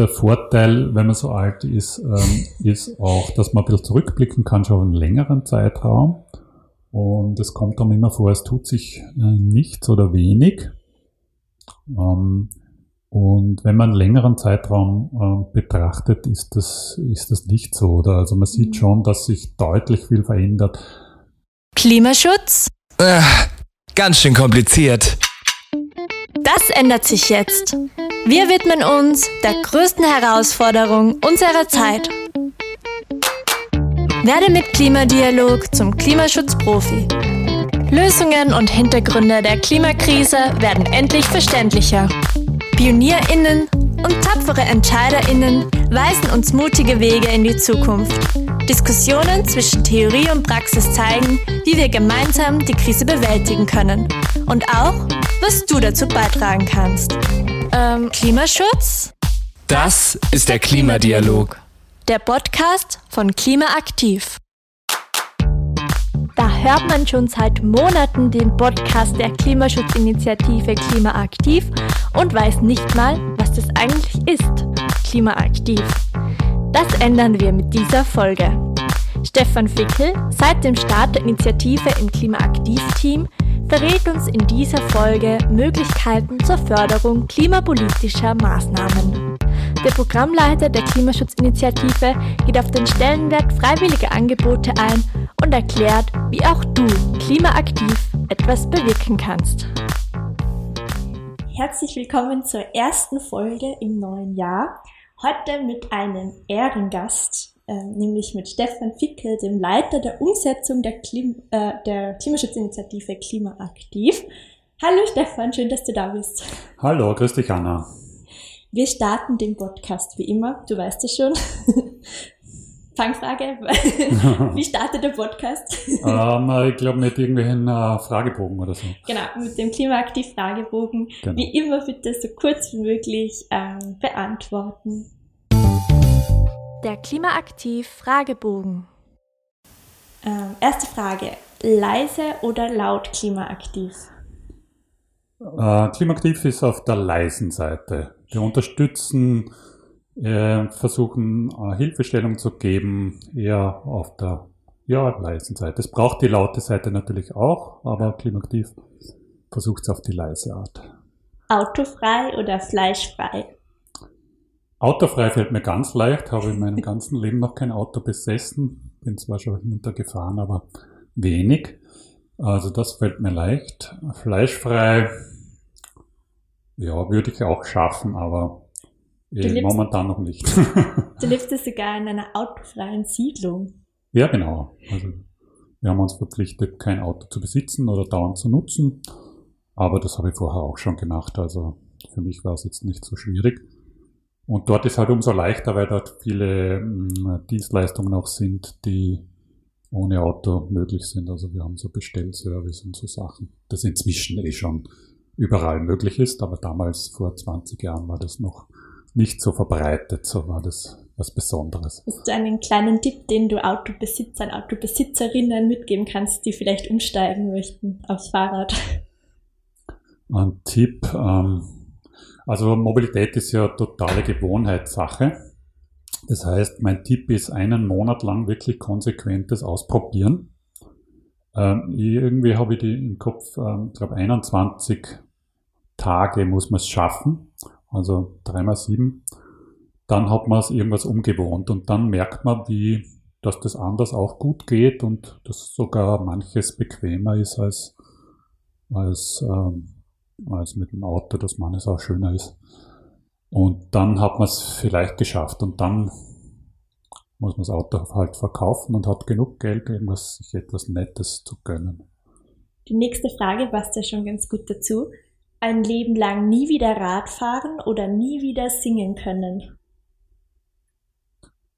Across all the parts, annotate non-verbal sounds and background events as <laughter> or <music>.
der Vorteil, wenn man so alt ist, ähm, ist auch, dass man ein bisschen zurückblicken kann, schon einen längeren Zeitraum. Und es kommt dann immer vor, es tut sich äh, nichts oder wenig. Ähm, und wenn man einen längeren Zeitraum äh, betrachtet, ist das, ist das nicht so. Oder? Also man sieht schon, dass sich deutlich viel verändert. Klimaschutz? Äh, ganz schön kompliziert. Das ändert sich jetzt. Wir widmen uns der größten Herausforderung unserer Zeit. Werde mit Klimadialog zum Klimaschutzprofi. Lösungen und Hintergründe der Klimakrise werden endlich verständlicher. PionierInnen und tapfere EntscheiderInnen weisen uns mutige Wege in die Zukunft. Diskussionen zwischen Theorie und Praxis zeigen, wie wir gemeinsam die Krise bewältigen können. Und auch, was du dazu beitragen kannst. Ähm, Klimaschutz? Das ist der Klimadialog. Der Podcast von Klimaaktiv. Da hört man schon seit Monaten den Podcast der Klimaschutzinitiative Klimaaktiv und weiß nicht mal, was das eigentlich ist. Klimaaktiv. Das ändern wir mit dieser Folge. Stefan Fickel, seit dem Start der Initiative im Klimaaktiv-Team, verrät uns in dieser Folge Möglichkeiten zur Förderung klimapolitischer Maßnahmen. Der Programmleiter der Klimaschutzinitiative geht auf den Stellenwert freiwilliger Angebote ein und erklärt, wie auch du klimaaktiv etwas bewirken kannst. Herzlich willkommen zur ersten Folge im neuen Jahr. Heute mit einem Ehrengast, äh, nämlich mit Stefan Fickel, dem Leiter der Umsetzung der, Klim äh, der Klimaschutzinitiative Klimaaktiv. Hallo Stefan, schön, dass du da bist. Hallo, grüß dich Anna. Wir starten den Podcast wie immer, du weißt es schon. <laughs> Fangfrage, <laughs> wie startet der Podcast? ähm, ich glaube mit irgendwelchen äh, Fragebogen oder so. Genau, mit dem Klimaaktiv-Fragebogen. Genau. Wie immer bitte so kurz wie möglich ähm, beantworten. Der Klimaaktiv-Fragebogen. Ähm, erste Frage, leise oder laut klimaaktiv? Äh, klimaaktiv ist auf der leisen Seite. Wir unterstützen, äh, versuchen äh, Hilfestellung zu geben, eher auf der ja, leisen Seite. Es braucht die laute Seite natürlich auch, aber klimaaktiv versucht es auf die leise Art. Autofrei oder fleischfrei? Autofrei fällt mir ganz leicht, habe in meinem ganzen Leben noch kein Auto besessen, bin zwar schon hintergefahren, aber wenig. Also das fällt mir leicht. Fleischfrei ja, würde ich auch schaffen, aber eh, lebst, momentan noch nicht. <laughs> <laughs> du lebst ja sogar in einer autofreien Siedlung. Ja, genau. Also wir haben uns verpflichtet, kein Auto zu besitzen oder dauernd zu nutzen. Aber das habe ich vorher auch schon gemacht. Also für mich war es jetzt nicht so schwierig. Und dort ist halt umso leichter, weil dort viele mh, Dienstleistungen auch sind, die ohne Auto möglich sind. Also wir haben so Bestellservice und so Sachen. Das inzwischen eh schon überall möglich ist, aber damals vor 20 Jahren war das noch nicht so verbreitet, so war das was Besonderes. Hast du einen kleinen Tipp, den du Autobesitzern, Autobesitzerinnen mitgeben kannst, die vielleicht umsteigen möchten aufs Fahrrad? Ein Tipp, ähm, also Mobilität ist ja totale Gewohnheitssache. Das heißt, mein Tipp ist, einen Monat lang wirklich konsequentes Ausprobieren. Ähm, irgendwie habe ich die im Kopf, ähm, glaube 21 Tage muss man es schaffen, also dreimal sieben. Dann hat man es irgendwas umgewohnt und dann merkt man, wie, dass das anders auch gut geht und dass sogar manches bequemer ist als, als, ähm, als mit dem Auto, dass manches auch schöner ist. Und dann hat man es vielleicht geschafft und dann muss man das Auto halt verkaufen und hat genug Geld, irgendwas, sich etwas Nettes zu gönnen. Die nächste Frage passt ja schon ganz gut dazu ein Leben lang nie wieder Rad fahren oder nie wieder singen können?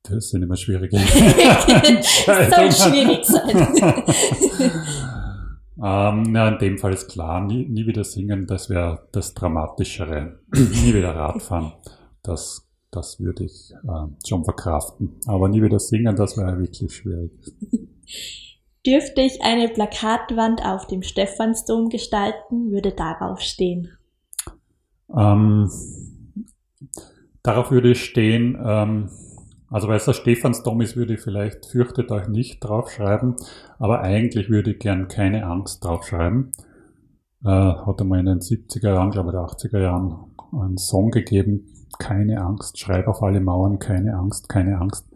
Das sind immer schwierige <laughs> das soll schwierig sein. <laughs> ähm, ja, in dem Fall ist klar, nie, nie wieder singen, das wäre das Dramatischere. <clears throat> nie wieder Radfahren, das, das würde ich äh, schon verkraften. Aber nie wieder singen, das wäre wirklich schwierig. <laughs> Dürfte ich eine Plakatwand auf dem Stephansdom gestalten, würde darauf stehen. Ähm, darauf würde ich stehen, ähm, also weil es der Stephansdom ist, würde ich vielleicht fürchtet euch nicht draufschreiben, aber eigentlich würde ich gern keine Angst draufschreiben. Äh, hat einmal in den 70er Jahren, glaube ich, der 80er Jahren einen Song gegeben, keine Angst, schreib auf alle Mauern, keine Angst, keine Angst.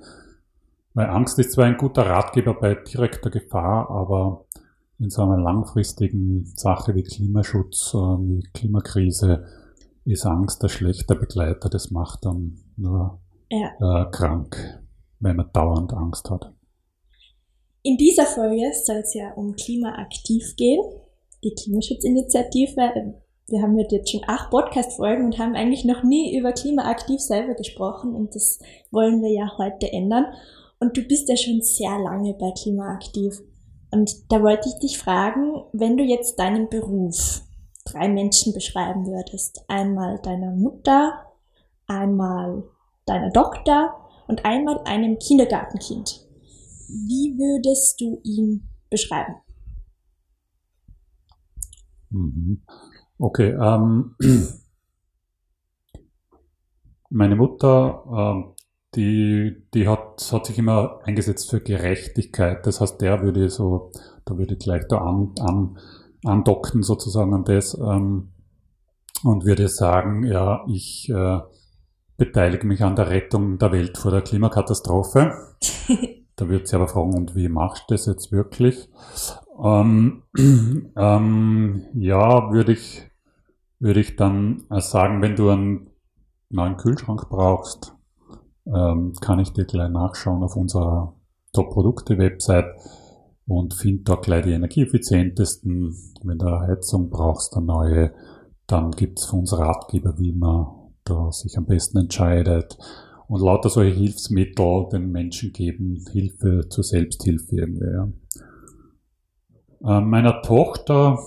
Weil Angst ist zwar ein guter Ratgeber bei direkter Gefahr, aber in so einer langfristigen Sache wie Klimaschutz, äh, wie Klimakrise, ist Angst ein schlechter Begleiter. Das macht dann nur ja. äh, krank, wenn man dauernd Angst hat. In dieser Folge soll es ja um Klimaaktiv gehen, die Klimaschutzinitiative. Wir haben jetzt schon acht Podcast-Folgen und haben eigentlich noch nie über Klimaaktiv selber gesprochen und das wollen wir ja heute ändern. Und du bist ja schon sehr lange bei Klimaaktiv. Und da wollte ich dich fragen, wenn du jetzt deinen Beruf drei Menschen beschreiben würdest, einmal deiner Mutter, einmal deiner Tochter und einmal einem Kindergartenkind, wie würdest du ihn beschreiben? Mhm. Okay, ähm, <clears throat> meine Mutter ähm, die, die hat, hat sich immer eingesetzt für Gerechtigkeit. Das heißt, der würde so, da würde ich gleich da an, an, andocken sozusagen an das ähm, und würde sagen, ja, ich äh, beteilige mich an der Rettung der Welt vor der Klimakatastrophe. <laughs> da wird sie aber fragen, und wie machst du das jetzt wirklich? Ähm, <clears throat> ähm, ja, würde ich, würde ich dann sagen, wenn du einen neuen Kühlschrank brauchst, ähm, kann ich dir gleich nachschauen auf unserer Top-Produkte-Website und finde da gleich die energieeffizientesten. Wenn du Heizung brauchst, eine neue, dann gibt's von uns Ratgeber, wie man da sich am besten entscheidet. Und lauter solche Hilfsmittel den Menschen geben, Hilfe zur Selbsthilfe irgendwie. Ja. Ähm, meiner Tochter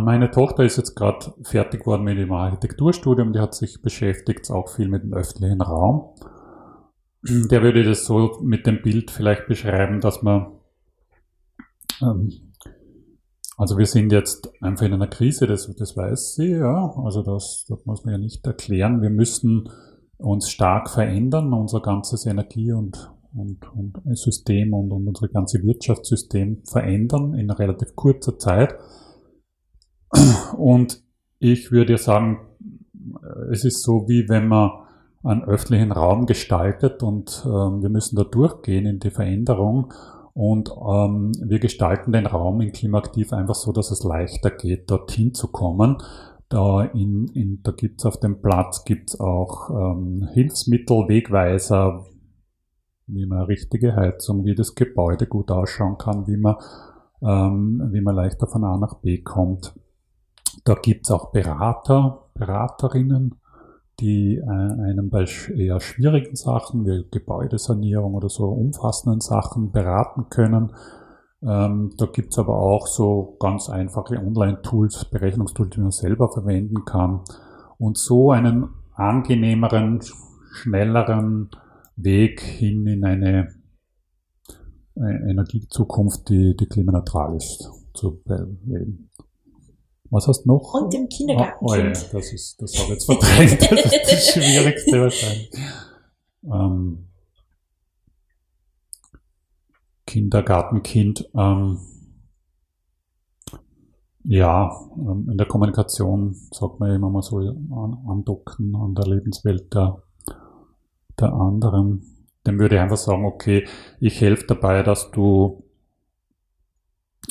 Meine Tochter ist jetzt gerade fertig geworden mit dem Architekturstudium, die hat sich beschäftigt auch viel mit dem öffentlichen Raum. <clears throat> Der würde das so mit dem Bild vielleicht beschreiben, dass man, ähm, also wir sind jetzt einfach in einer Krise, das, das weiß sie, ja, also das, das muss man ja nicht erklären. Wir müssen uns stark verändern, unser ganzes Energie- und, und, und System und, und unser ganzes Wirtschaftssystem verändern in relativ kurzer Zeit. Und ich würde sagen, es ist so, wie wenn man einen öffentlichen Raum gestaltet und ähm, wir müssen da durchgehen in die Veränderung und ähm, wir gestalten den Raum in Klimaaktiv einfach so, dass es leichter geht, dorthin zu kommen. Da, in, in, da gibt's auf dem Platz gibt's auch ähm, Hilfsmittel, Wegweiser, wie man richtige Heizung, wie das Gebäude gut ausschauen kann, wie man, ähm, wie man leichter von A nach B kommt. Da gibt's auch Berater, Beraterinnen, die äh, einem bei eher schwierigen Sachen wie Gebäudesanierung oder so umfassenden Sachen beraten können. Ähm, da gibt's aber auch so ganz einfache Online-Tools, Berechnungstools, die man selber verwenden kann. Und so einen angenehmeren, schnelleren Weg hin in eine äh, Energiezukunft, die, die klimaneutral ist, zu wählen. Was hast du noch? Und dem Kindergartenkind. Oh, oh ja, das ist, das habe ich jetzt verdrängt. <laughs> Das ist das Schwierigste wahrscheinlich. Ähm, Kindergartenkind. Ähm, ja, ähm, in der Kommunikation sagt man immer mal so an, andocken an der Lebenswelt der, der anderen. Dem würde ich einfach sagen, okay, ich helfe dabei, dass du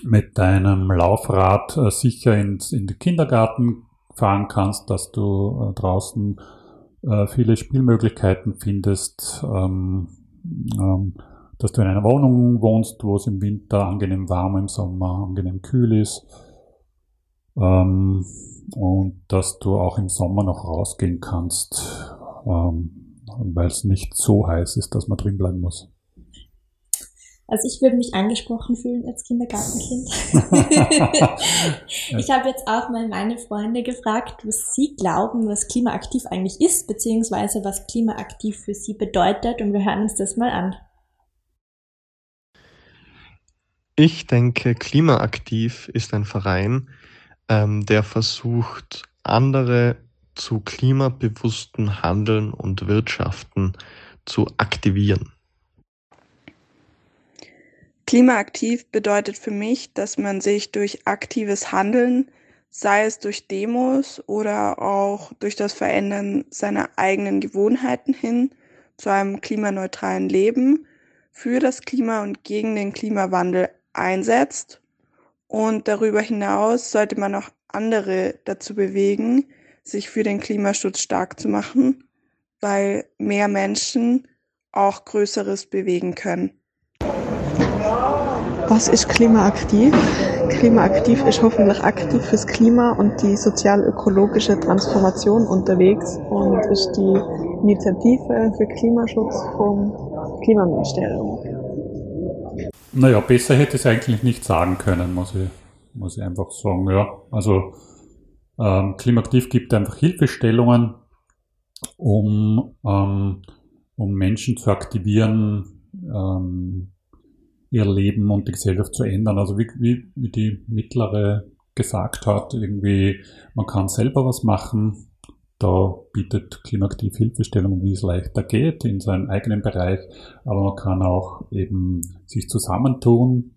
mit deinem Laufrad äh, sicher ins, in den Kindergarten fahren kannst, dass du äh, draußen äh, viele Spielmöglichkeiten findest, ähm, ähm, dass du in einer Wohnung wohnst, wo es im Winter angenehm warm, im Sommer angenehm kühl ist ähm, und dass du auch im Sommer noch rausgehen kannst, weil es nicht so heiß ist, dass man drin bleiben muss. Also ich würde mich angesprochen fühlen als Kindergartenkind. <laughs> ich habe jetzt auch mal meine Freunde gefragt, was sie glauben, was klimaaktiv eigentlich ist, beziehungsweise was klimaaktiv für sie bedeutet. Und wir hören uns das mal an. Ich denke, klimaaktiv ist ein Verein, ähm, der versucht, andere zu klimabewussten Handeln und Wirtschaften zu aktivieren. Klimaaktiv bedeutet für mich, dass man sich durch aktives Handeln, sei es durch Demos oder auch durch das Verändern seiner eigenen Gewohnheiten hin zu einem klimaneutralen Leben für das Klima und gegen den Klimawandel einsetzt. Und darüber hinaus sollte man auch andere dazu bewegen, sich für den Klimaschutz stark zu machen, weil mehr Menschen auch Größeres bewegen können. Was ist klimaaktiv? Klimaaktiv ist hoffentlich aktiv fürs Klima und die sozial-ökologische Transformation unterwegs und ist die Initiative für Klimaschutz vom Klimaministerium. Naja, besser hätte ich es eigentlich nicht sagen können, muss ich, muss ich einfach sagen. Ja, also ähm, Klimaaktiv gibt einfach Hilfestellungen, um, ähm, um Menschen zu aktivieren, ähm, ihr Leben und die Gesellschaft zu ändern. Also wie, wie, wie die mittlere gesagt hat, irgendwie, man kann selber was machen. Da bietet Klimaaktiv Hilfestellungen, wie es leichter geht in seinem eigenen Bereich, aber man kann auch eben sich zusammentun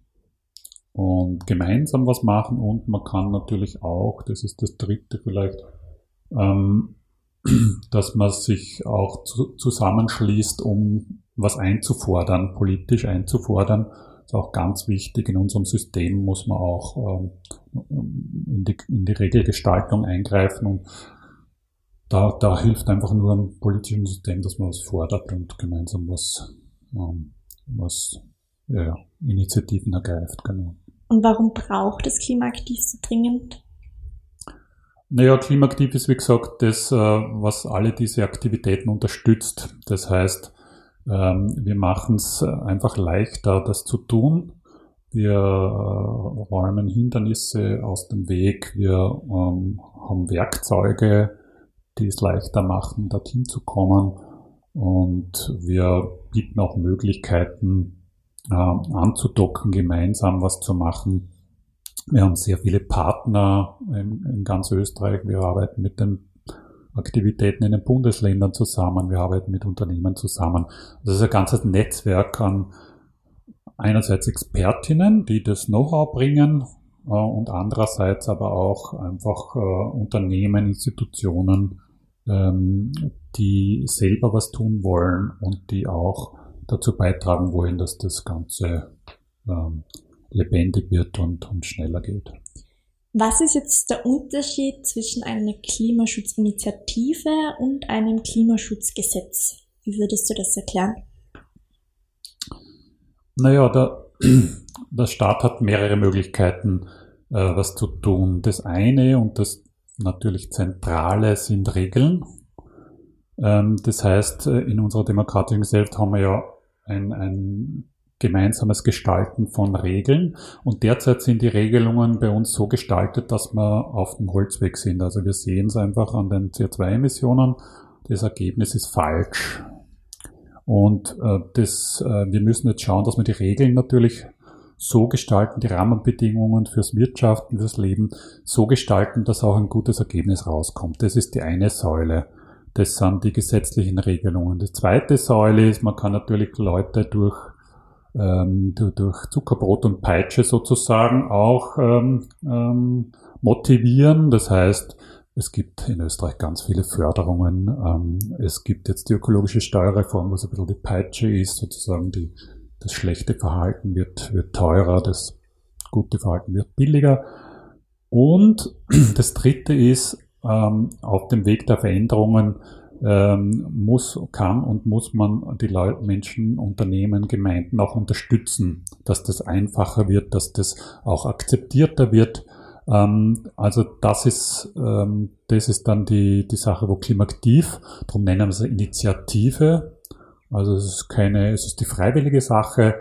und gemeinsam was machen und man kann natürlich auch, das ist das dritte vielleicht, ähm, dass man sich auch zu, zusammenschließt, um was einzufordern, politisch einzufordern. Das ist auch ganz wichtig. In unserem System muss man auch ähm, in, die, in die Regelgestaltung eingreifen und da, da hilft einfach nur ein politisches System, dass man was fordert und gemeinsam was, ähm, was ja, Initiativen ergreift. Genau. Und warum braucht es Klimaaktiv so dringend? Naja, Klimaaktiv ist wie gesagt das, äh, was alle diese Aktivitäten unterstützt. Das heißt, ähm, wir machen es einfach leichter, das zu tun. Wir äh, räumen Hindernisse aus dem Weg. Wir ähm, haben Werkzeuge, die es leichter machen, dorthin zu kommen. Und wir bieten auch Möglichkeiten, äh, anzudocken, gemeinsam was zu machen. Wir haben sehr viele Partner in, in ganz Österreich. Wir arbeiten mit den Aktivitäten in den Bundesländern zusammen, wir arbeiten mit Unternehmen zusammen. Das ist ein ganzes Netzwerk an einerseits Expertinnen, die das Know-how bringen äh, und andererseits aber auch einfach äh, Unternehmen, Institutionen, ähm, die selber was tun wollen und die auch dazu beitragen wollen, dass das Ganze ähm, lebendig wird und, und schneller geht. Was ist jetzt der Unterschied zwischen einer Klimaschutzinitiative und einem Klimaschutzgesetz? Wie würdest du das erklären? Naja, der, <clears throat> der Staat hat mehrere Möglichkeiten, äh, was zu tun. Das eine und das natürlich zentrale sind Regeln. Ähm, das heißt, äh, in unserer demokratischen Gesellschaft haben wir ja ein, ein gemeinsames Gestalten von Regeln. Und derzeit sind die Regelungen bei uns so gestaltet, dass wir auf dem Holzweg sind. Also wir sehen es einfach an den CO2-Emissionen. Das Ergebnis ist falsch. Und äh, das, äh, wir müssen jetzt schauen, dass wir die Regeln natürlich so gestalten, die Rahmenbedingungen fürs Wirtschaften, fürs Leben so gestalten, dass auch ein gutes Ergebnis rauskommt. Das ist die eine Säule. Das sind die gesetzlichen Regelungen. Die zweite Säule ist, man kann natürlich Leute durch ähm, durch Zuckerbrot und Peitsche sozusagen auch ähm, ähm, motivieren. Das heißt, es gibt in Österreich ganz viele Förderungen. Ähm, es gibt jetzt die ökologische Steuerreform, was ein bisschen die Peitsche ist, sozusagen die, das schlechte Verhalten wird, wird teurer, das gute Verhalten wird billiger. Und <clears throat> das dritte ist, ähm, auf dem Weg der Veränderungen ähm, muss, kann und muss man die Leute, Menschen, Unternehmen, Gemeinden auch unterstützen, dass das einfacher wird, dass das auch akzeptierter wird. Ähm, also das ist, ähm, das ist dann die, die Sache, wo Klimaktiv, darum nennen wir es Initiative. Also es ist keine, es ist die freiwillige Sache.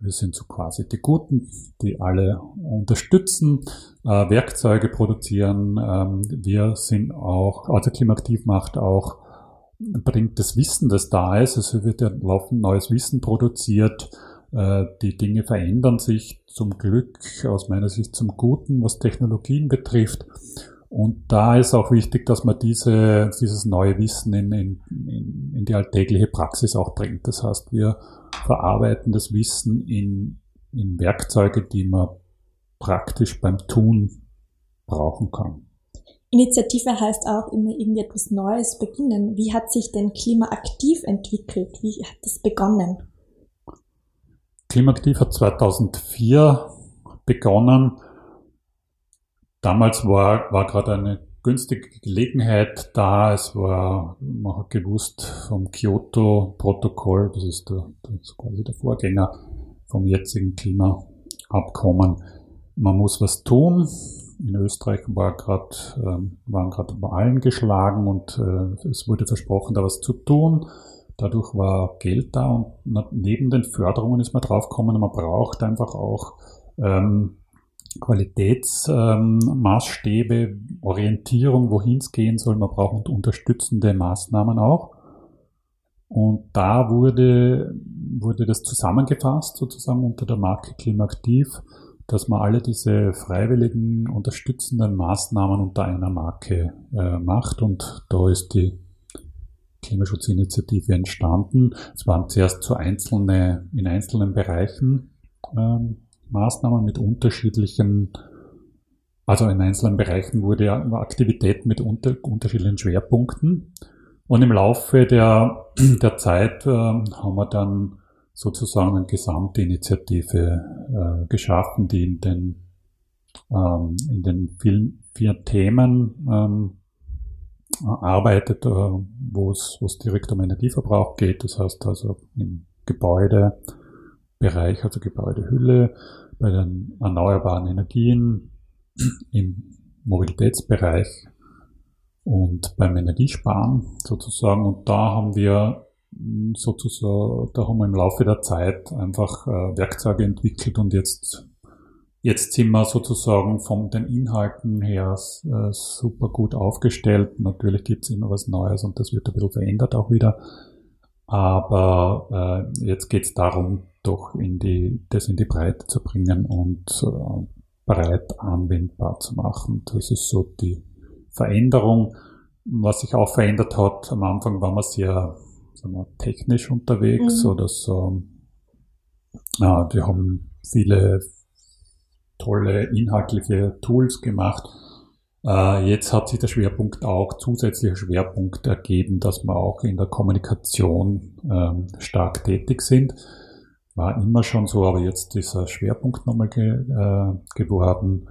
Wir sind so quasi die Guten, die alle unterstützen, äh, Werkzeuge produzieren. Ähm, wir sind auch, also Klimaktiv macht auch bringt das Wissen, das da ist. Also wird ja laufend neues Wissen produziert. Äh, die Dinge verändern sich zum Glück aus meiner Sicht zum Guten, was Technologien betrifft. Und da ist auch wichtig, dass man diese, dieses neue Wissen in, in, in die alltägliche Praxis auch bringt. Das heißt, wir verarbeiten das Wissen in, in Werkzeuge, die man praktisch beim Tun brauchen kann. Initiative heißt auch immer irgendwie etwas Neues beginnen. Wie hat sich denn Klimaaktiv entwickelt? Wie hat das begonnen? Klimaaktiv hat 2004 begonnen damals war, war gerade eine günstige Gelegenheit da. Es war, man hat gewusst vom Kyoto-Protokoll, das ist, der, das ist quasi der Vorgänger vom jetzigen Klimaabkommen. Man muss was tun. In Österreich war grad, ähm, waren gerade Wahlen geschlagen und äh, es wurde versprochen, da was zu tun. Dadurch war Geld da und neben den Förderungen ist man draufgekommen, man braucht einfach auch ähm, Qualitätsmaßstäbe, ähm, Orientierung, wohin es gehen soll. Man braucht unterstützende Maßnahmen auch. Und da wurde, wurde das zusammengefasst, sozusagen unter der Marke Klimaaktiv, dass man alle diese freiwilligen unterstützenden Maßnahmen unter einer Marke äh, macht. Und da ist die Klimaschutzinitiative entstanden. Es waren zuerst so einzelne, in einzelnen Bereichen ähm, Maßnahmen mit unterschiedlichen, also in einzelnen Bereichen wurde ja Aktivität mit unter, unterschiedlichen Schwerpunkten. Und im Laufe der, der Zeit äh, haben wir dann sozusagen eine gesamte Initiative äh, geschaffen, die in den, ähm, in den vielen, vier Themen ähm, arbeitet, äh, wo es direkt um Energieverbrauch geht. Das heißt also im Gebäudebereich, also Gebäudehülle, bei den erneuerbaren Energien, im Mobilitätsbereich und beim Energiesparen sozusagen. Und da haben wir sozusagen, da haben wir im Laufe der Zeit einfach äh, Werkzeuge entwickelt und jetzt, jetzt sind wir sozusagen von den Inhalten her äh, super gut aufgestellt. Natürlich gibt es immer was Neues und das wird ein bisschen verändert auch wieder. Aber äh, jetzt geht es darum, doch in die, das in die Breite zu bringen und äh, breit anwendbar zu machen. Das ist so die Veränderung. Was sich auch verändert hat, am Anfang waren wir sehr sagen wir, technisch unterwegs mhm. oder so. Ja, wir haben viele tolle inhaltliche Tools gemacht. Äh, jetzt hat sich der Schwerpunkt auch, zusätzlicher Schwerpunkt ergeben, dass wir auch in der Kommunikation ähm, stark tätig sind. War immer schon so, aber jetzt ist ein Schwerpunkt nochmal ge, äh, geworden,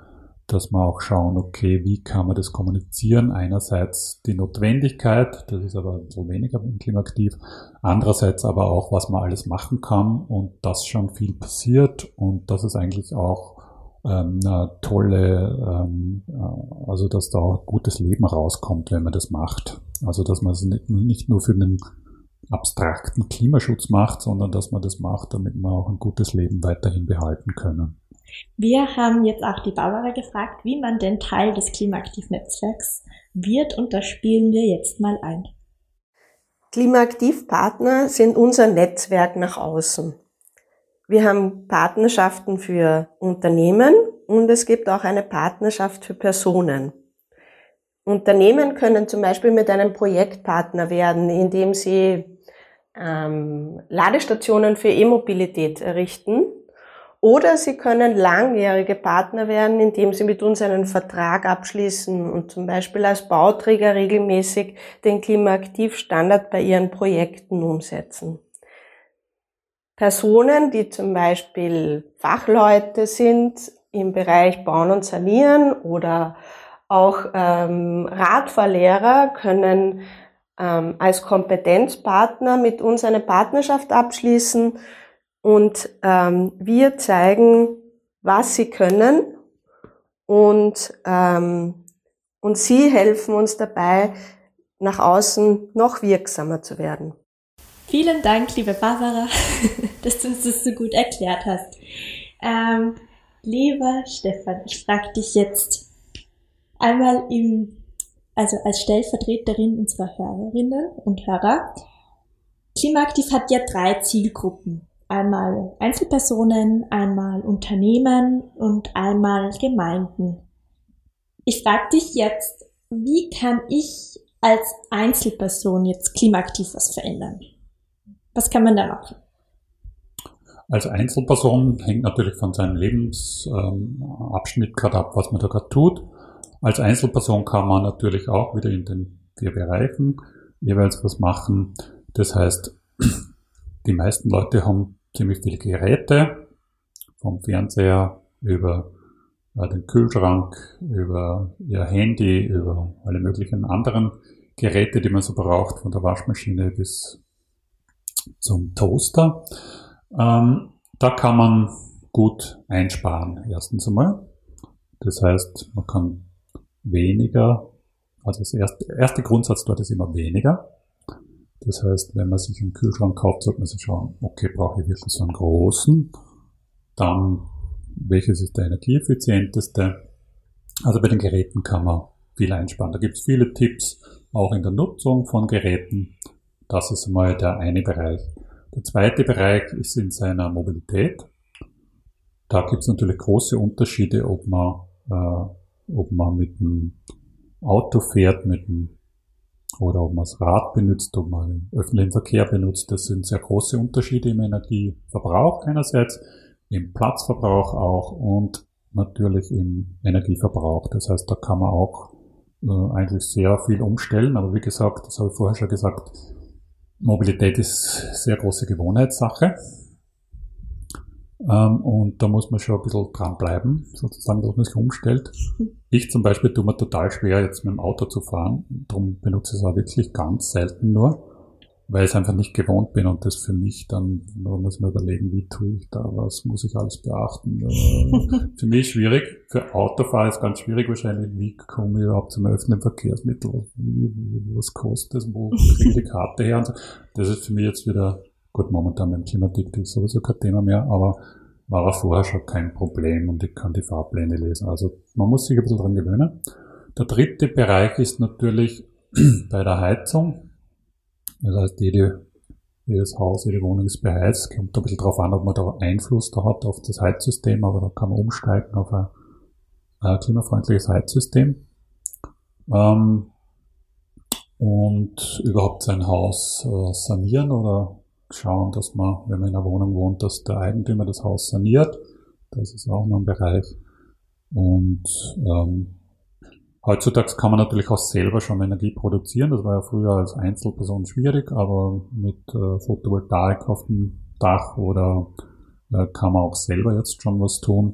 dass wir auch schauen, okay, wie kann man das kommunizieren? Einerseits die Notwendigkeit, das ist aber so weniger im Klimaaktiv, andererseits aber auch, was man alles machen kann und dass schon viel passiert und dass es eigentlich auch ähm, eine tolle, ähm, äh, also dass da auch gutes Leben rauskommt, wenn man das macht. Also dass man es nicht, nicht nur für einen abstrakten Klimaschutz macht, sondern dass man das macht, damit wir auch ein gutes Leben weiterhin behalten können. Wir haben jetzt auch die Barbara gefragt, wie man denn Teil des Klimaaktiv-Netzwerks wird und das spielen wir jetzt mal ein. Klimaaktiv-Partner sind unser Netzwerk nach außen. Wir haben Partnerschaften für Unternehmen und es gibt auch eine Partnerschaft für Personen. Unternehmen können zum Beispiel mit einem Projektpartner werden, indem sie ähm, Ladestationen für E-Mobilität errichten. Oder sie können langjährige Partner werden, indem sie mit uns einen Vertrag abschließen und zum Beispiel als Bauträger regelmäßig den Klimaaktivstandard bei ihren Projekten umsetzen. Personen, die zum Beispiel Fachleute sind im Bereich Bauen und Sanieren oder auch ähm, Radfahrlehrer können ähm, als Kompetenzpartner mit uns eine Partnerschaft abschließen und ähm, wir zeigen, was sie können und, ähm, und sie helfen uns dabei, nach außen noch wirksamer zu werden. Vielen Dank, liebe Barbara, <laughs> dass du uns das so gut erklärt hast. Ähm, lieber Stefan, ich frage dich jetzt einmal im also als Stellvertreterin unserer Hörerinnen und Hörer. Klimaaktiv hat ja drei Zielgruppen. Einmal Einzelpersonen, einmal Unternehmen und einmal Gemeinden. Ich frage dich jetzt, wie kann ich als Einzelperson jetzt klimaaktiv was verändern? Was kann man da machen? Als Einzelperson hängt natürlich von seinem Lebensabschnitt ähm, gerade ab, was man da gerade tut. Als Einzelperson kann man natürlich auch wieder in den vier Bereichen jeweils was machen. Das heißt, <clears throat> die meisten Leute haben ziemlich viele Geräte, vom Fernseher über äh, den Kühlschrank, über ihr Handy, über alle möglichen anderen Geräte, die man so braucht, von der Waschmaschine bis zum Toaster. Ähm, da kann man gut einsparen, erstens einmal. Das heißt, man kann weniger, also das erste, erste Grundsatz dort ist immer weniger. Das heißt, wenn man sich einen Kühlschrank kauft, sollte man sich schauen, okay, brauche ich wirklich so einen großen? Dann, welches ist der energieeffizienteste? Also bei den Geräten kann man viel einsparen. Da gibt es viele Tipps, auch in der Nutzung von Geräten. Das ist einmal der eine Bereich. Der zweite Bereich ist in seiner Mobilität. Da gibt es natürlich große Unterschiede, ob man, äh, ob man mit dem Auto fährt, mit dem oder ob man das Rad benutzt, ob man den öffentlichen Verkehr benutzt. Das sind sehr große Unterschiede im Energieverbrauch einerseits, im Platzverbrauch auch und natürlich im Energieverbrauch. Das heißt, da kann man auch äh, eigentlich sehr viel umstellen. Aber wie gesagt, das habe ich vorher schon gesagt, Mobilität ist sehr große Gewohnheitssache. Ähm, und da muss man schon ein bisschen dranbleiben, sozusagen, dass man sich umstellt. Ich zum Beispiel tue mir total schwer, jetzt mit dem Auto zu fahren. Darum benutze ich es auch wirklich ganz selten nur weil ich es einfach nicht gewohnt bin und das für mich dann, da muss man überlegen, wie tue ich da, was muss ich alles beachten. Äh, <laughs> für mich schwierig, für Autofahrer ist ganz schwierig wahrscheinlich, wie komme ich überhaupt zum öffentlichen Verkehrsmittel, wie, was kostet das, wo kriege ich die Karte her und so. Das ist für mich jetzt wieder, gut, momentan mit dem Klimatik ist sowieso kein Thema mehr, aber war auch vorher schon kein Problem und ich kann die Fahrpläne lesen. Also man muss sich ein bisschen dran gewöhnen. Der dritte Bereich ist natürlich <clears throat> bei der Heizung das heißt, jede, jedes Haus, jede Wohnung ist beheizt. Kommt ein bisschen darauf an, ob man da Einfluss da hat auf das Heizsystem, aber da kann man umsteigen auf ein, ein klimafreundliches Heizsystem. Ähm, und überhaupt sein Haus äh, sanieren oder schauen, dass man, wenn man in einer Wohnung wohnt, dass der Eigentümer das Haus saniert. Das ist auch noch ein Bereich. Und ähm, Heutzutage kann man natürlich auch selber schon Energie produzieren. Das war ja früher als Einzelperson schwierig, aber mit äh, Photovoltaik auf dem Dach oder äh, kann man auch selber jetzt schon was tun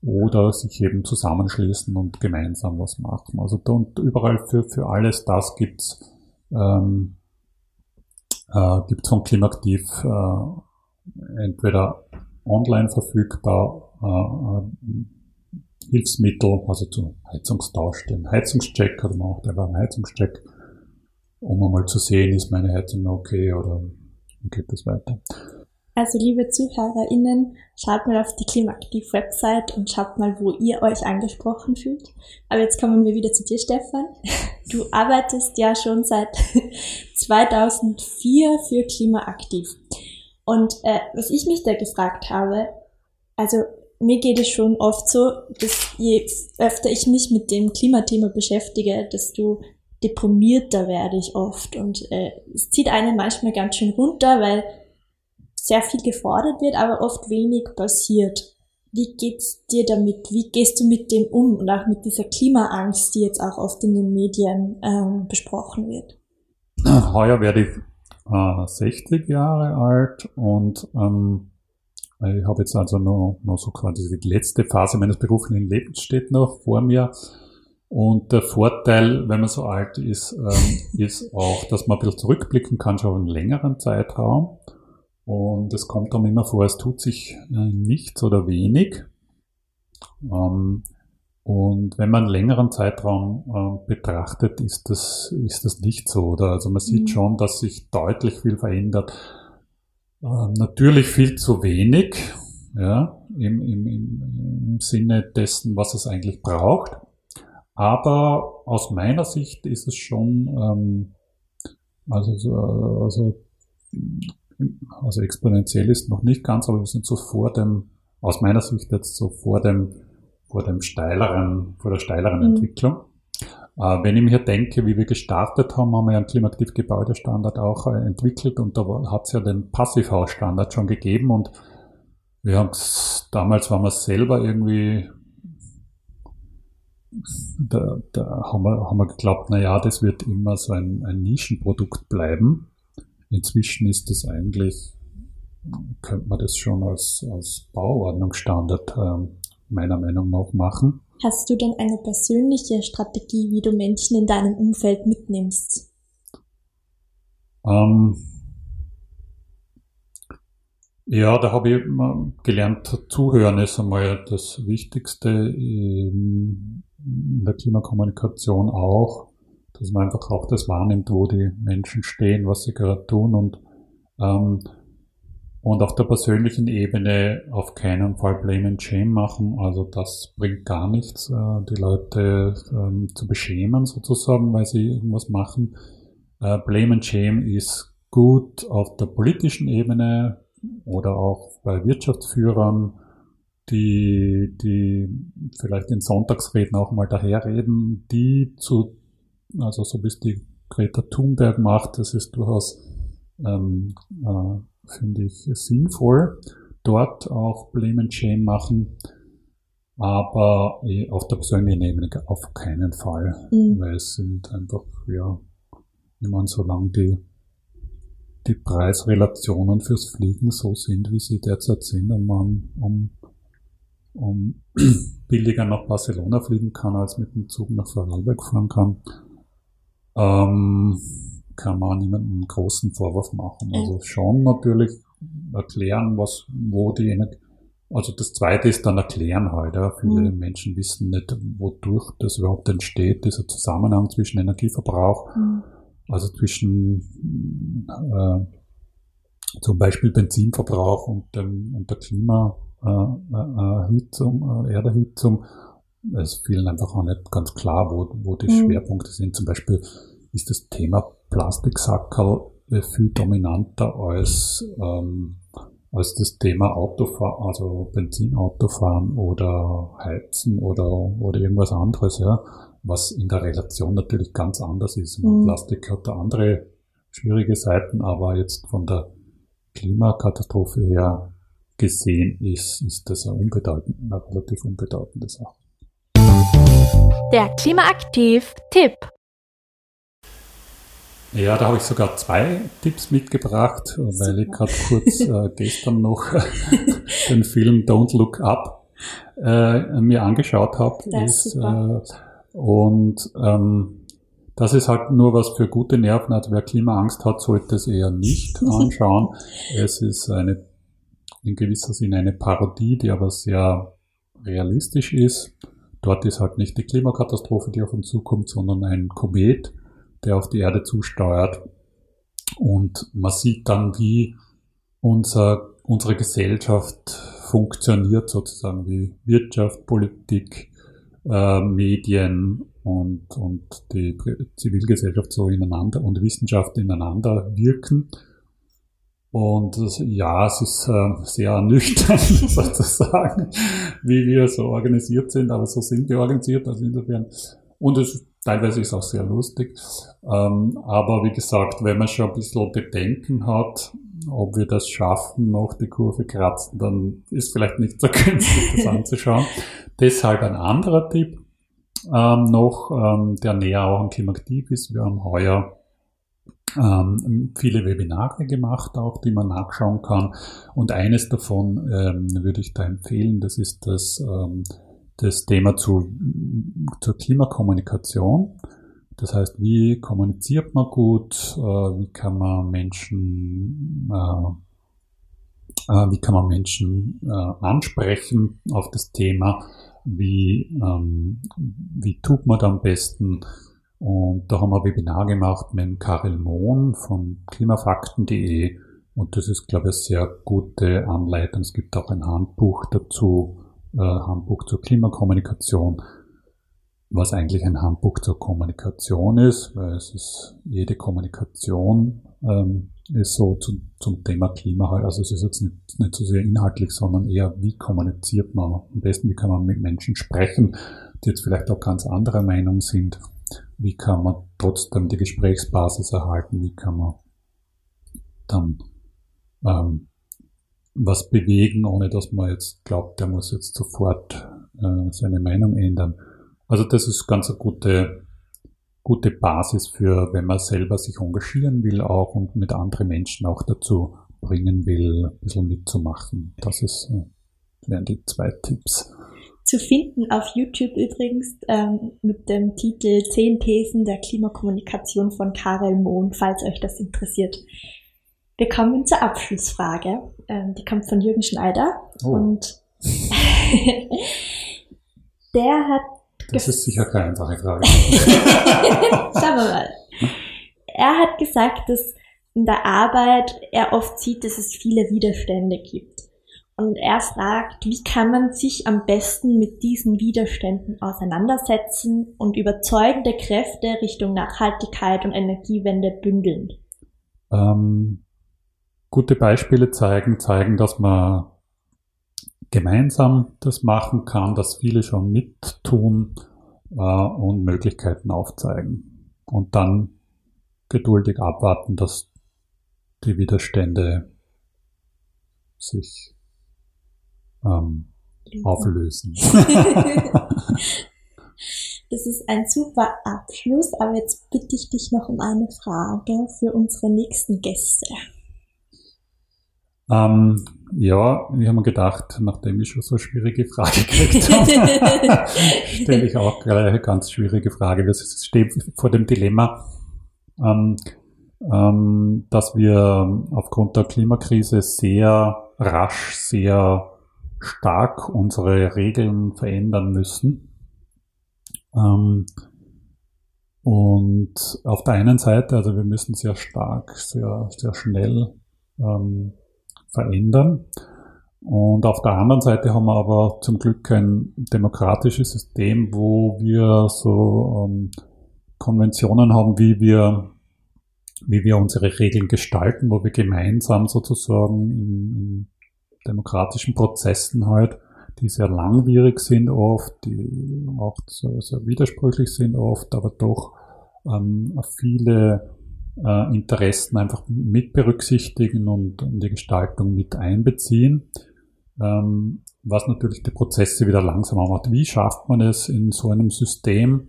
oder sich eben zusammenschließen und gemeinsam was machen. Also da und überall für, für alles das gibt's ähm, äh, gibt's von Klimaktiv äh, entweder online verfügbar äh, Hilfsmittel, also zum Heizungstausch, den Heizungscheck oder man macht einfach einen Heizungscheck, um einmal zu sehen, ist meine Heizung okay oder wie geht das weiter. Also liebe ZuhörerInnen, schaut mal auf die Klimaaktiv-Website und schaut mal, wo ihr euch angesprochen fühlt. Aber jetzt kommen wir wieder zu dir, Stefan. <laughs> Du arbeitest ja schon seit <laughs> 2004 für Klimaaktiv. Und äh, was ich mich da gefragt habe, also mir geht es schon oft so, dass je öfter ich mich mit dem Klimathema beschäftige, desto deprimierter werde ich oft. Und äh, es zieht einen manchmal ganz schön runter, weil sehr viel gefordert wird, aber oft wenig passiert. Wie geht's dir damit? Wie gehst du mit dem um und auch mit dieser Klimaangst, die jetzt auch oft in den Medien ähm, besprochen wird? Heuer werde ich äh, 60 Jahre alt und ähm, ich habe jetzt also noch, noch so quasi die letzte Phase meines beruflichen Lebens steht noch vor mir. Und der Vorteil, wenn man so alt ist, ähm, <laughs> ist auch, dass man ein bisschen zurückblicken kann, schon einen längeren Zeitraum. Und es kommt dann immer vor, es tut sich äh, nichts oder wenig. Ähm, und wenn man einen längeren Zeitraum äh, betrachtet, ist das, ist das nicht so. Oder? Also man sieht mhm. schon, dass sich deutlich viel verändert. Ähm, natürlich viel zu wenig, ja, im, im, im Sinne dessen, was es eigentlich braucht. Aber aus meiner Sicht ist es schon, ähm, also, also, also exponentiell ist noch nicht ganz, aber wir sind so vor dem, aus meiner Sicht jetzt so vor dem, vor dem steileren, vor der steileren Mhm. Entwicklung. Äh, wenn ich mir denke, wie wir gestartet haben, haben wir ja einen klimaaktiv Gebäudestandard auch äh, entwickelt und da hat es ja den Passivhausstandard schon gegeben und wir haben damals waren wir selber irgendwie da, da haben, wir, haben wir geglaubt, na ja, das wird immer so ein, ein Nischenprodukt bleiben. Inzwischen ist das eigentlich, könnte man das schon als, als Bauordnungsstandard ähm, meiner Meinung nach machen. Hast du denn eine persönliche Strategie, wie du Menschen in deinem Umfeld mitnimmst? Ähm, ja, da habe ich gelernt, zuhören ist einmal das Wichtigste in der Klimakommunikation auch, dass man einfach auch das wahrnimmt, wo die Menschen stehen, was sie gerade tun und ähm, und auf der persönlichen Ebene auf keinen Fall Blame and Shame machen. Also das bringt gar nichts, äh, die Leute ähm, zu beschämen sozusagen, weil sie irgendwas machen. Äh, Blame and Shame ist gut auf der politischen Ebene oder auch bei Wirtschaftsführern, die, die vielleicht in Sonntagsreden auch mal daherreden, die zu, also so wie es die Greta Thunberg macht, das ist durchaus, ähm, äh, finde ich, sinnvoll, dort auch Blame and Shame machen, aber eh, auf der persönlichen Ebene auf keinen Fall, Mhm. weil es sind einfach, ja, ich meine, solange die die Preisrelationen fürs Fliegen so sind, wie sie derzeit sind, und man um, um <clears throat> billiger nach Barcelona fliegen kann, als mit dem Zug nach Vorarlberg fahren kann, ähm, kann man niemandem einen großen Vorwurf machen. Also schon natürlich erklären, was, wo die Energie, also das zweite ist dann erklären halt. Ja. Viele Mhm. Menschen wissen nicht, wodurch das überhaupt entsteht, dieser Zusammenhang zwischen Energieverbrauch Mhm. also zwischen äh, zum Beispiel Benzinverbrauch und, dem, und der Klimaerhitzung, äh, Erhitzung, äh, Erderhitzung. Es vielen einfach auch nicht ganz klar, wo, wo die Mhm. Schwerpunkte sind. Zum Beispiel ist das Thema Plastiksackerl äh, viel dominanter als, ähm, als das Thema Autofahren, also Benzinautofahren oder Heizen oder, oder irgendwas anderes, ja was in der Relation natürlich ganz anders ist. Mhm. Plastik hat da andere schwierige Seiten, aber jetzt von der Klimakatastrophe her gesehen ist, ist das eine, unbedeutend, eine relativ unbedeutende Sache. Der Klimaaktiv-Tipp. Ja, da habe ich sogar zwei Tipps mitgebracht, weil ich gerade kurz äh, <laughs> gestern noch <laughs> den Film Don't Look Up äh, mir angeschaut habe. Äh, und ähm, das ist halt nur was für gute Nerven. Also wer Klimaangst hat, sollte es eher nicht <laughs> anschauen. es ist eine in gewisser Sinne eine Parodie, die aber sehr realistisch ist. Dort ist halt nicht die Klimakatastrophe, die auf uns zukommt, sondern ein Komet, der auf die Erde zusteuert. Und man sieht dann, wie unser, unsere Gesellschaft funktioniert, sozusagen wie Wirtschaft, Politik, äh, Medien und, und die Zivilgesellschaft so ineinander und Wissenschaft ineinander wirken. Und ja, es ist äh, sehr ernüchternd <laughs> sozusagen, wie wir so organisiert sind, aber so sind wir organisiert, also insofern. Und es teilweise ist auch sehr lustig. Ähm, aber wie gesagt, wenn man schon ein bisschen Bedenken hat, ob wir das schaffen, noch die Kurve kratzen, dann ist vielleicht nicht so <laughs> günstig, das anzuschauen. Deshalb ein anderer Tipp ähm, noch, ähm, der näher auch am Klimaktiv ist. Wir haben heuer ähm, viele Webinare gemacht, auch die man nachschauen kann. Und eines davon ähm, würde ich da empfehlen, das ist das, ähm, das Thema zu, zur Klimakommunikation. Das heißt, wie kommuniziert man gut, äh, wie kann man Menschen, äh, äh, wie kann man Menschen äh, ansprechen auf das Thema, wie, ähm, wie tut man da am besten. Und da haben wir ein Webinar gemacht mit Karel Mohn von klimafakten.de und das ist, glaube ich, eine sehr gute Anleitung. Es gibt auch ein Handbuch dazu, äh, Handbuch zur Klimakommunikation, was eigentlich ein Handbuch zur Kommunikation ist, weil es ist jede Kommunikation ähm, ist so zu, zum Thema Klima halt. Also es ist jetzt nicht, nicht so sehr inhaltlich, sondern eher, wie kommuniziert man am besten, wie kann man mit Menschen sprechen, die jetzt vielleicht auch ganz anderer Meinung sind. Wie kann man trotzdem die Gesprächsbasis erhalten? Wie kann man dann ähm, was bewegen, ohne dass man jetzt glaubt, der muss jetzt sofort äh, seine Meinung ändern. Also das ist ganz eine gute, gute Basis für, wenn man selber sich engagieren will auch und mit anderen Menschen auch dazu bringen will, ein bisschen mitzumachen. Das ist, äh, wären die zwei Tipps. Zu finden auf YouTube übrigens ähm, mit dem Titel 10 Thesen der Klimakommunikation von Karel Mohn, falls euch das interessiert. Wir kommen zur Abschlussfrage. Ähm, die kommt von Jürgen Schneider. Oh. Und <laughs> der hat. Das ist sicher keine einfache Frage. <laughs> <laughs> Schauen wir mal. Er hat gesagt, dass in der Arbeit er oft sieht, dass es viele Widerstände gibt. Und er fragt, wie kann man sich am besten mit diesen Widerständen auseinandersetzen und überzeugende Kräfte Richtung Nachhaltigkeit und Energiewende bündeln? Ähm, gute Beispiele zeigen, zeigen, dass man gemeinsam das machen kann, dass viele schon mittun äh, und Möglichkeiten aufzeigen. Und dann geduldig abwarten, dass die Widerstände sich ähm, auflösen. <laughs> <laughs> Das ist ein super Abschluss, aber jetzt bitte ich dich noch um eine Frage für unsere nächsten Gäste. Ähm, ja, ich habe mir gedacht, nachdem ich schon so schwierige Frage gekriegt habe, <laughs> stelle ich auch gleich eine ganz schwierige Frage. Wir stehen vor dem Dilemma, ähm, ähm, dass wir aufgrund der Klimakrise sehr rasch, sehr stark unsere Regeln verändern müssen. Ähm, und auf der einen Seite, also wir müssen sehr stark, sehr, sehr schnell ähm, verändern. Und auf der anderen Seite haben wir aber zum Glück ein demokratisches System, wo wir so ähm, Konventionen haben, wie wir, wie wir unsere Regeln gestalten, wo wir gemeinsam sozusagen in, in demokratischen Prozessen halt, die sehr langwierig sind oft, die auch sehr, sehr widersprüchlich sind oft, aber doch ähm, viele äh, Interessen einfach mit berücksichtigen und in die Gestaltung mit einbeziehen, ähm, was natürlich die Prozesse wieder langsamer macht. Wie schafft man es in so einem System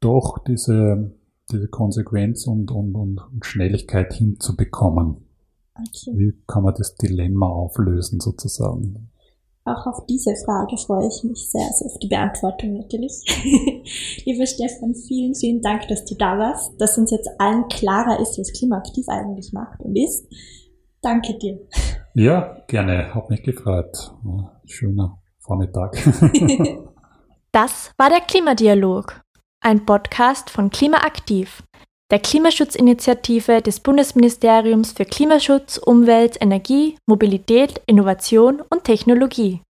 doch diese, diese Konsequenz und, und, und Schnelligkeit hinzubekommen? Okay. Wie kann man das Dilemma auflösen sozusagen? Auch auf diese Frage freue ich mich sehr, also auf die Beantwortung natürlich. <laughs> Lieber Stefan, vielen, vielen Dank, dass du da warst, dass uns jetzt allen klarer ist, was Klimaaktiv eigentlich macht und ist. Danke dir. Ja, gerne. Hat mich gefreut. Schöner Vormittag. <laughs> <laughs> das war der Klimadialog, ein Podcast von Klimaaktiv, der Klimaschutzinitiative des Bundesministeriums für Klimaschutz, Umwelt, Energie, Mobilität, Innovation und Technologie.